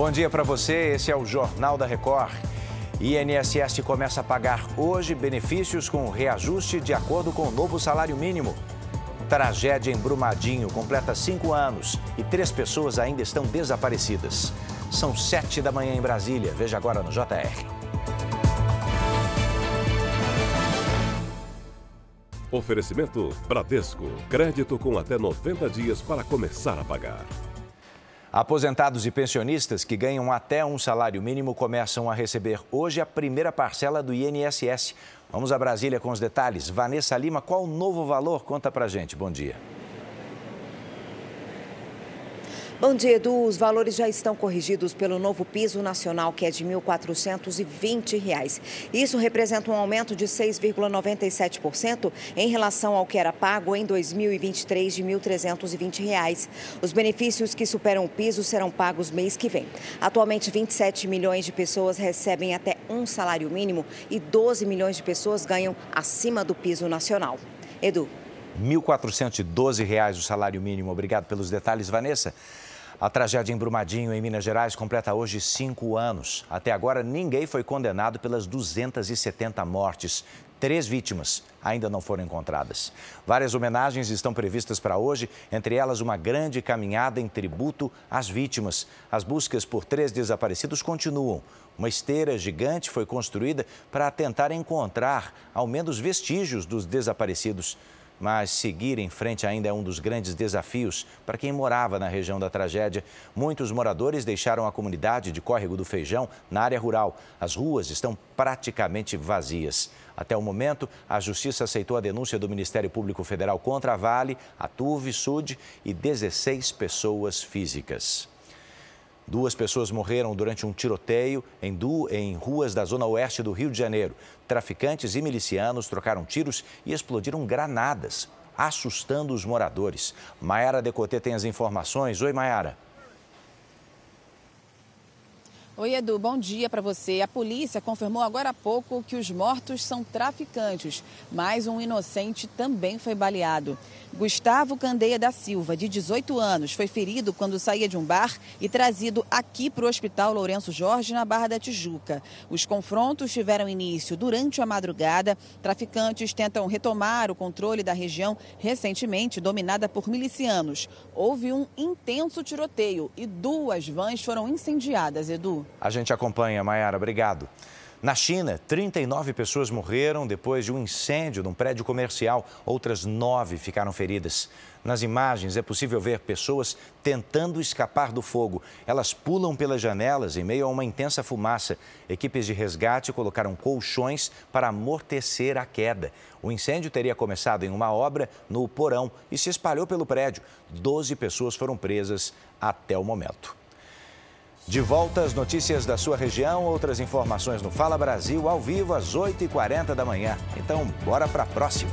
Bom dia para você, esse é o Jornal da Record. INSS começa a pagar hoje benefícios com reajuste de acordo com o novo salário mínimo. Tragédia em Brumadinho completa cinco anos e três pessoas ainda estão desaparecidas. São sete da manhã em Brasília. Veja agora no JR. Oferecimento Bradesco. Crédito com até 90 dias para começar a pagar. Aposentados e pensionistas que ganham até um salário mínimo começam a receber hoje a primeira parcela do INSS. Vamos a Brasília com os detalhes. Vanessa Lima, qual o novo valor? Conta pra gente. Bom dia. Bom dia, Edu. Os valores já estão corrigidos pelo novo piso nacional, que é de R$ 1.420. Isso representa um aumento de 6,97% em relação ao que era pago em 2023 de R$ 1.320. Os benefícios que superam o piso serão pagos mês que vem. Atualmente, 27 milhões de pessoas recebem até um salário mínimo e 12 milhões de pessoas ganham acima do piso nacional. Edu. R$ 1.412 o salário mínimo. Obrigado pelos detalhes, Vanessa. A tragédia em Brumadinho, em Minas Gerais, completa hoje cinco anos. Até agora, ninguém foi condenado pelas 270 mortes. Três vítimas ainda não foram encontradas. Várias homenagens estão previstas para hoje, entre elas uma grande caminhada em tributo às vítimas. As buscas por três desaparecidos continuam. Uma esteira gigante foi construída para tentar encontrar ao menos vestígios dos desaparecidos mas seguir em frente ainda é um dos grandes desafios para quem morava na região da tragédia. Muitos moradores deixaram a comunidade de Córrego do Feijão na área rural. As ruas estão praticamente vazias. Até o momento, a Justiça aceitou a denúncia do Ministério Público Federal contra a Vale, a TUV, SUD e 16 pessoas físicas. Duas pessoas morreram durante um tiroteio em, du... em ruas da zona oeste do Rio de Janeiro. Traficantes e milicianos trocaram tiros e explodiram granadas, assustando os moradores. Maiara Decotê tem as informações. Oi, Maiara. Oi, Edu, bom dia para você. A polícia confirmou agora há pouco que os mortos são traficantes, mas um inocente também foi baleado. Gustavo Candeia da Silva, de 18 anos, foi ferido quando saía de um bar e trazido aqui para o Hospital Lourenço Jorge, na Barra da Tijuca. Os confrontos tiveram início durante a madrugada. Traficantes tentam retomar o controle da região recentemente dominada por milicianos. Houve um intenso tiroteio e duas vans foram incendiadas, Edu. A gente acompanha, Mayara. Obrigado. Na China, 39 pessoas morreram depois de um incêndio num prédio comercial. Outras nove ficaram feridas. Nas imagens é possível ver pessoas tentando escapar do fogo. Elas pulam pelas janelas em meio a uma intensa fumaça. Equipes de resgate colocaram colchões para amortecer a queda. O incêndio teria começado em uma obra no porão e se espalhou pelo prédio. Doze pessoas foram presas até o momento. De volta às notícias da sua região, outras informações no Fala Brasil, ao vivo às 8h40 da manhã. Então, bora para a próxima.